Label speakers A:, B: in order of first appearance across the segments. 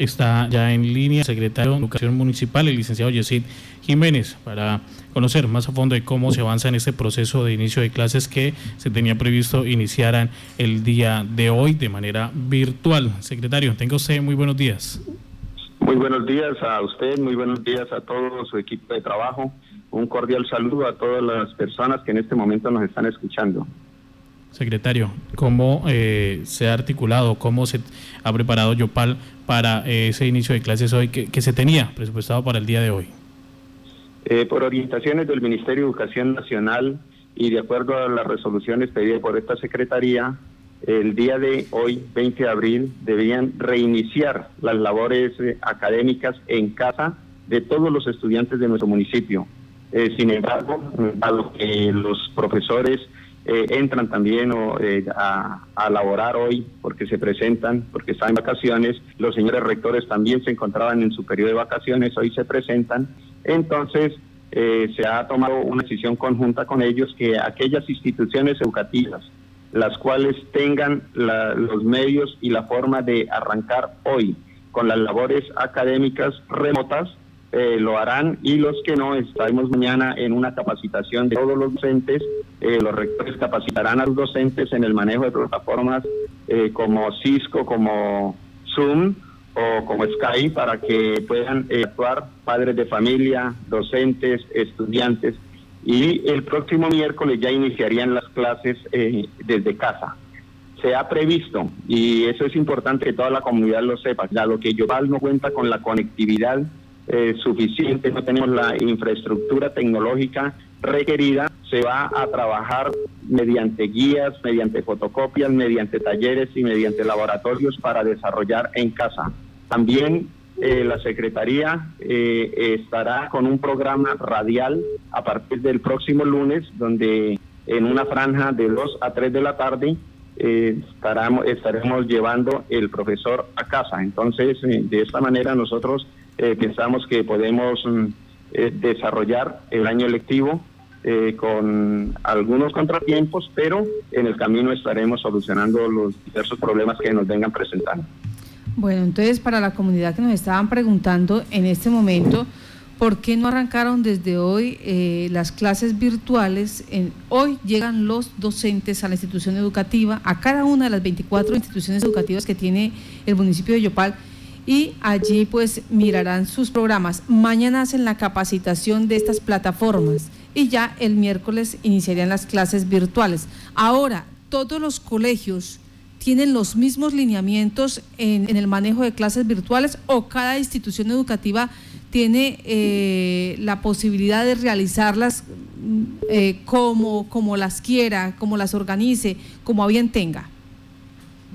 A: Está ya en línea el secretario de Educación Municipal, el licenciado Yesid Jiménez, para conocer más a fondo de cómo se avanza en este proceso de inicio de clases que se tenía previsto iniciaran el día de hoy de manera virtual. Secretario, tenga usted muy buenos días.
B: Muy buenos días a usted, muy buenos días a todo su equipo de trabajo. Un cordial saludo a todas las personas que en este momento nos están escuchando.
A: Secretario, ¿cómo eh, se ha articulado, cómo se ha preparado Yopal para eh, ese inicio de clases hoy que, se tenía presupuestado para el día de hoy?
B: Eh, por orientaciones del Ministerio de Educación Nacional y de acuerdo a las resoluciones pedidas por esta Secretaría, el día de hoy, 20 de abril, debían reiniciar las labores académicas en casa de todos los estudiantes de nuestro municipio. sin embargo, dado que los profesores eh, entran también eh, a, a, laborar hoy porque se presentan, porque están en vacaciones. Los señores rectores también se encontraban en su periodo de vacaciones, hoy se presentan. Entonces, eh, se ha tomado una decisión conjunta con ellos que aquellas instituciones educativas, las cuales tengan los medios y la forma de arrancar hoy con las labores académicas remotas, eh, lo harán y los que no, estaremos mañana en una capacitación de todos los docentes. Eh, los rectores capacitarán a los docentes en el manejo de plataformas eh, como Cisco, como Zoom o como Skype para que puedan actuar padres de familia, docentes, estudiantes. Y el próximo miércoles ya iniciarían las clases desde casa se ha previsto, y eso es importante que toda la comunidad lo sepa, ya lo que Yoval no cuenta con la conectividad eh, suficiente, no tenemos la infraestructura tecnológica requerida, se va a trabajar mediante guías, mediante fotocopias, mediante talleres y mediante laboratorios para desarrollar en casa. También eh, la Secretaría eh, estará con un programa radial a partir del próximo lunes, donde en una franja de 2 a 3 de la tarde estaremos, estaremos llevando el profesor a casa. Entonces, de esta manera nosotros eh, pensamos que podemos mm, eh, desarrollar el año lectivo eh, con algunos contratiempos, pero en el camino estaremos solucionando los diversos problemas que nos vengan presentando.
C: Bueno, entonces para la comunidad que nos estaban preguntando en este momento, ¿por qué no arrancaron desde hoy las clases virtuales? hoy llegan los docentes a la institución educativa, a cada una de las 24 instituciones educativas que tiene el municipio de Yopal y allí pues mirarán sus programas. Mañana hacen la capacitación de estas plataformas y ya el miércoles iniciarían las clases virtuales. Ahora, todos los colegios tienen los mismos lineamientos en, el manejo de clases virtuales o cada institución educativa tiene eh, la posibilidad de realizarlas eh, como, como las quiera, como las organice, como a bien tenga.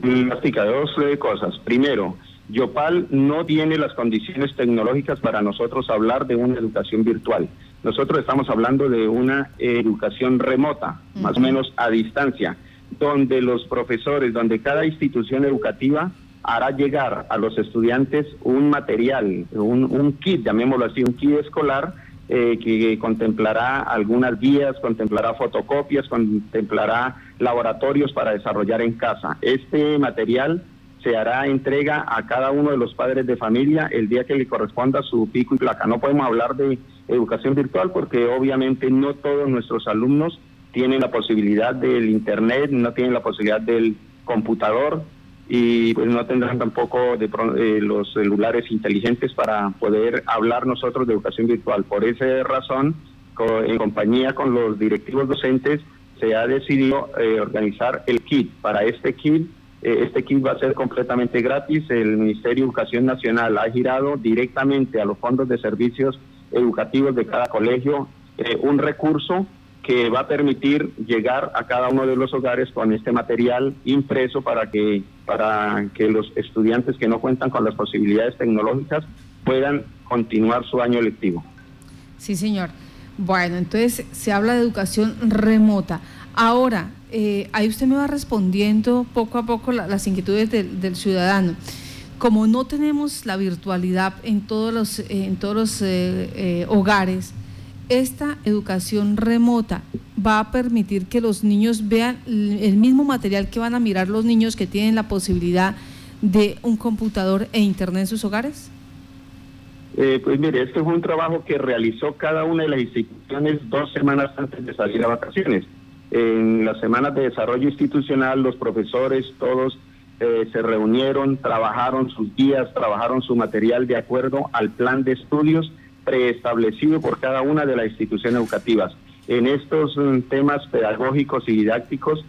B: Mastica, dos eh, cosas. Primero, Yopal no tiene las condiciones tecnológicas para nosotros hablar de una educación virtual. Nosotros estamos hablando de una educación remota, más o menos a distancia, donde los profesores, donde cada institución educativa hará llegar a los estudiantes un material, un, kit, llamémoslo así, un kit escolar eh, que contemplará algunas guías, contemplará fotocopias, contemplará laboratorios para desarrollar en casa. Este material se hará entrega a cada uno de los padres de familia el día que le corresponda su pico y placa. No podemos hablar de educación virtual porque obviamente no todos nuestros alumnos tienen la posibilidad del internet, no tienen la posibilidad del computador y pues no tendrán tampoco de, eh, los celulares inteligentes para poder hablar nosotros de educación virtual. Por esa razón, en compañía con los directivos docentes, se ha decidido eh, organizar el kit. Para este kit este kit va a ser completamente gratis. El Ministerio de Educación Nacional ha girado directamente a los fondos de servicios educativos de cada colegio eh, un recurso que va a permitir llegar a cada uno de los hogares con este material impreso para que para que los estudiantes que no cuentan con las posibilidades tecnológicas puedan continuar su año lectivo.
C: Sí, señor. Bueno, entonces se habla de educación remota. Ahora, eh, ahí usted me va respondiendo poco a poco las inquietudes del, ciudadano. Como no tenemos la virtualidad en todos los, en todos los eh, eh, hogares, esta educación remota va a permitir que los niños vean el mismo material que van a mirar los niños que tienen la posibilidad de un computador e internet en sus hogares?
B: Eh, pues mire, este fue un trabajo que realizó cada una de las instituciones dos semanas antes de salir a vacaciones. En las semanas de desarrollo institucional, los profesores, todos eh, se reunieron, trabajaron sus días, trabajaron su material de acuerdo al plan de estudios preestablecido por cada una de las instituciones educativas. En estos mm, temas pedagógicos y didácticos,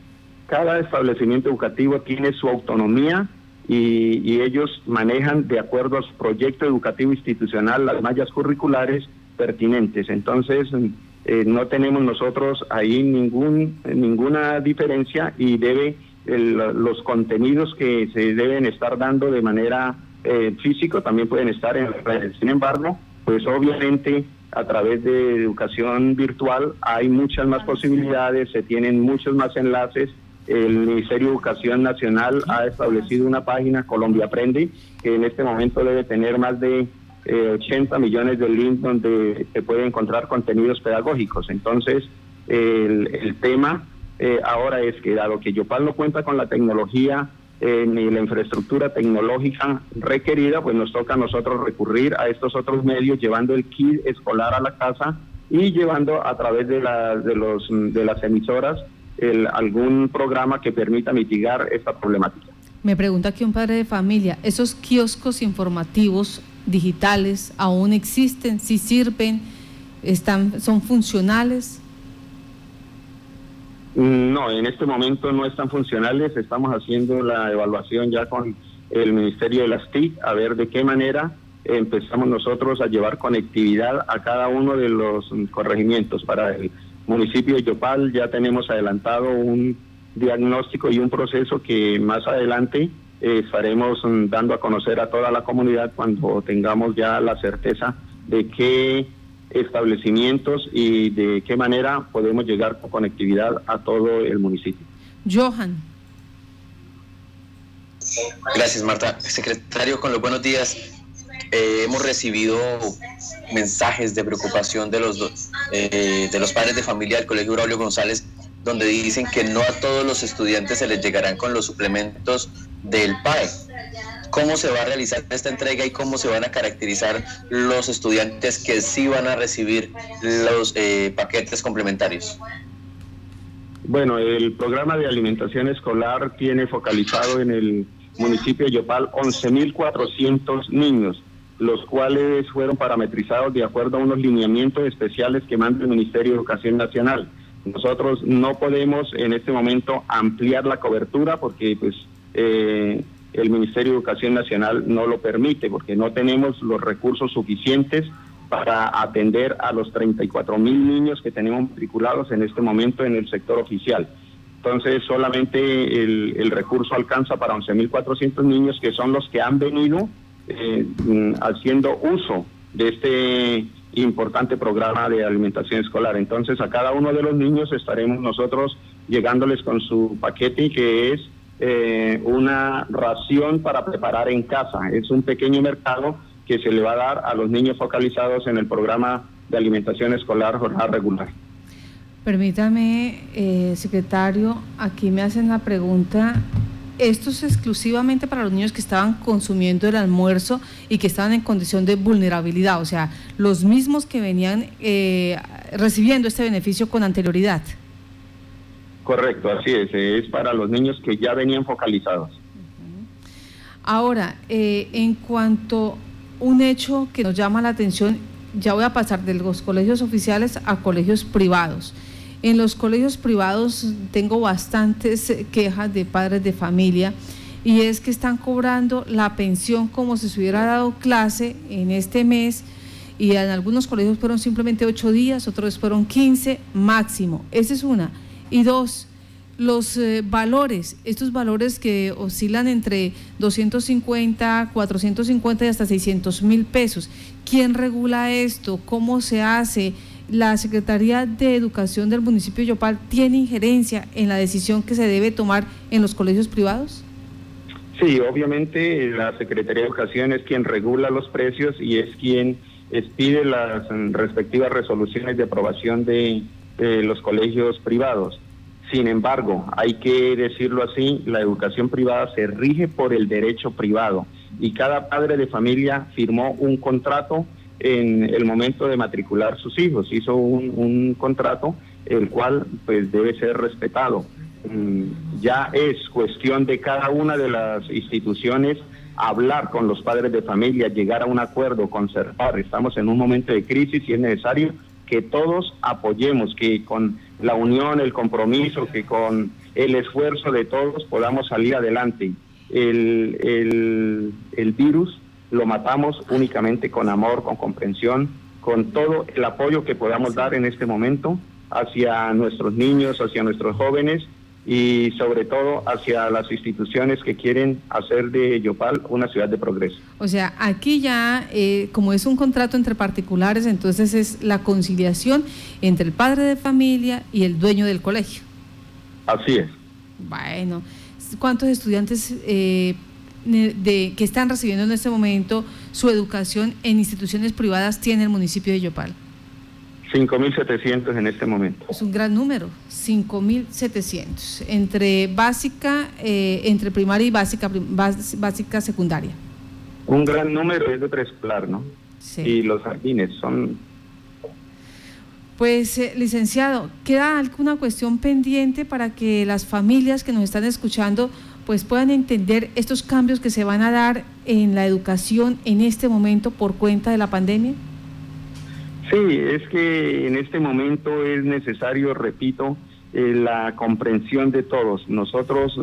B: cada establecimiento educativo tiene su autonomía y, ellos manejan de acuerdo a su proyecto educativo institucional las mallas curriculares pertinentes. Entonces, mm, eh, no tenemos nosotros ahí ningún, ninguna diferencia y debe los contenidos que se deben estar dando de manera eh, físico también pueden estar en las redes. Sin embargo, pues obviamente a través de educación virtual hay muchas más posibilidades, se tienen muchos más enlaces. El Ministerio de Educación Nacional ha establecido una página, Colombia Aprende, que en este momento debe tener más de 80 eh, millones de links donde se puede encontrar contenidos pedagógicos. Entonces, el, tema eh, ahora es que dado que Yopal no cuenta con la tecnología eh, ni la infraestructura tecnológica requerida, pues nos toca a nosotros recurrir a estos otros medios, llevando el kit escolar a la casa y llevando a través de, de, los, de las emisoras el, algún programa que permita mitigar esta problemática.
C: Me pregunta aquí un padre de familia, ¿esos kioscos informativos digitales aún existen? ¿Si sirven? Están, ¿Son funcionales?
B: No, en este momento no están funcionales. Estamos haciendo la evaluación ya con el Ministerio de las TIC a ver de qué manera empezamos nosotros a llevar conectividad a cada uno de los corregimientos. Para el municipio de Yopal ya tenemos adelantado un diagnóstico y un proceso que más adelante estaremos dando a conocer a toda la comunidad cuando tengamos ya la certeza de que establecimientos y de qué manera podemos llegar con conectividad a todo el municipio.
C: Johan.
D: Gracias, Marta. Secretario, con los buenos días. Eh, hemos recibido mensajes de preocupación de los, eh, de los padres de familia del Colegio Braulio González, donde dicen que no a todos los estudiantes se les llegarán con los suplementos del PAE cómo se va a realizar esta entrega y cómo se van a caracterizar los estudiantes que sí van a recibir los eh, paquetes complementarios.
B: Bueno, el programa de alimentación escolar tiene focalizado en el municipio de Yopal 11.400 niños, los cuales fueron parametrizados de acuerdo a unos lineamientos especiales que manda el Ministerio de Educación Nacional. Nosotros no podemos en este momento ampliar la cobertura porque pues eh, el Ministerio de Educación Nacional no lo permite porque no tenemos los recursos suficientes para atender a los 34 mil niños que tenemos matriculados en este momento en el sector oficial. Entonces solamente el, recurso alcanza para 11.400 niños que son los que han venido eh, haciendo uso de este importante programa de alimentación escolar. Entonces a cada uno de los niños estaremos nosotros llegándoles con su paquete que es eh, una ración para preparar en casa. Es un pequeño mercado que se le va a dar a los niños focalizados en el programa de alimentación escolar jornada regular.
C: Permítame, eh, secretario, aquí me hacen la pregunta. ¿Esto es exclusivamente para los niños que estaban consumiendo el almuerzo y que estaban en condición de vulnerabilidad? O sea, los mismos que venían eh, recibiendo este beneficio con anterioridad.
B: Correcto, así es. Es para los niños que ya venían focalizados.
C: Ahora, eh, en cuanto un hecho que nos llama la atención, ya voy a pasar de los colegios oficiales a colegios privados. En los colegios privados tengo bastantes quejas de padres de familia y es que están cobrando la pensión como si se hubiera dado clase en este mes y en algunos colegios fueron simplemente ocho días, otros fueron 15 máximo. Esa es una. Y dos, los eh, valores, estos valores que oscilan entre 250, 450 y hasta 600 mil pesos. ¿Quién regula esto? ¿Cómo se hace? ¿La Secretaría de Educación del municipio de Yopal tiene injerencia en la decisión que se debe tomar en los colegios privados?
B: Sí, obviamente la Secretaría de Educación es quien regula los precios y es quien expide las respectivas resoluciones de aprobación de los colegios privados. Sin embargo, hay que decirlo así, la educación privada se rige por el derecho privado y cada padre de familia firmó un contrato en el momento de matricular sus hijos, hizo un, contrato el cual pues debe ser respetado. Mm, ya es cuestión de cada una de las instituciones hablar con los padres de familia, llegar a un acuerdo, conservar. Estamos en un momento de crisis y es necesario que todos apoyemos, que con la unión, el compromiso, que con el esfuerzo de todos podamos salir adelante. El, el, el virus lo matamos únicamente con amor, con comprensión, con todo el apoyo que podamos dar en este momento hacia nuestros niños, hacia nuestros jóvenes y sobre todo hacia las instituciones que quieren hacer de Yopal una ciudad de progreso.
C: O sea, aquí ya, eh, como es un contrato entre particulares, entonces es la conciliación entre el padre de familia y el dueño del colegio.
B: Así es.
C: Bueno, ¿cuántos estudiantes eh, de, que están recibiendo en este momento su educación en instituciones privadas tiene el municipio de Yopal?
B: 5.700 en este momento.
C: Es un gran número, 5.700, entre básica, eh, entre primaria y básica, básica secundaria.
B: Un gran número es de preescolar, ¿no? Sí. Y los jardines son...
C: Pues, eh, licenciado, ¿queda alguna cuestión pendiente para que las familias que nos están escuchando pues puedan entender estos cambios que se van a dar en la educación en este momento por cuenta de la pandemia?
B: Sí, es que en este momento es necesario, repito, eh, la comprensión de todos. Nosotros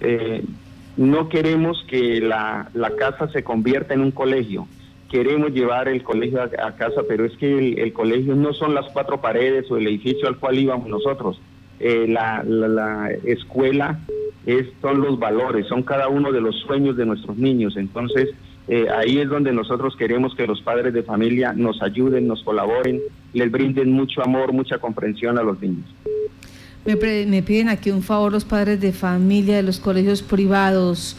B: eh, no queremos que la, casa se convierta en un colegio. Queremos llevar el colegio a, casa, pero es que el, colegio no son las cuatro paredes o el edificio al cual íbamos nosotros. Eh, la, la, escuela es, son los valores, son cada uno de los sueños de nuestros niños. Entonces, eh, ahí es donde nosotros queremos que los padres de familia nos ayuden, nos colaboren, les brinden mucho amor, mucha comprensión a los niños.
C: Me, me piden aquí un favor los padres de familia de los colegios privados.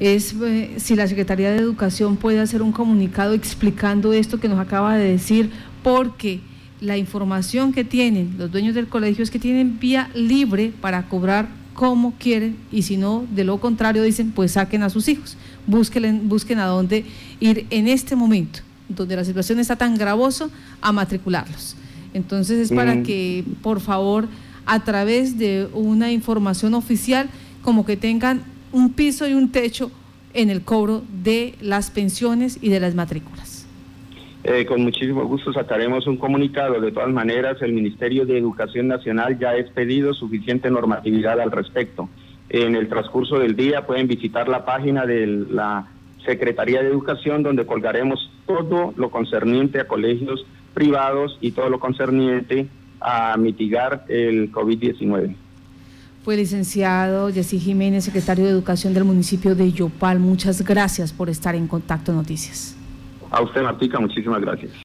C: Es eh, si la Secretaría de Educación puede hacer un comunicado explicando esto que nos acaba de decir, porque la información que tienen los dueños del colegio es que tienen vía libre para cobrar como quieren y si no, de lo contrario dicen, pues saquen a sus hijos busquen, busquen a dónde ir en este momento, donde la situación está tan gravosa, a matricularlos. Entonces es para mm. que, por favor, a través de una información oficial, como que tengan un piso y un techo en el cobro de las pensiones y de las matrículas.
B: Eh, con muchísimo gusto sacaremos un comunicado. De todas maneras, el Ministerio de Educación Nacional ya ha expedido suficiente normatividad al respecto en el transcurso del día pueden visitar la página de la Secretaría de Educación donde colgaremos todo lo concerniente a colegios privados y todo lo concerniente a mitigar el COVID-19.
C: Fue licenciado Jessy Jiménez, secretario de Educación del municipio de Yopal. Muchas gracias por estar en Contacto Noticias.
B: A usted, Martica, muchísimas gracias.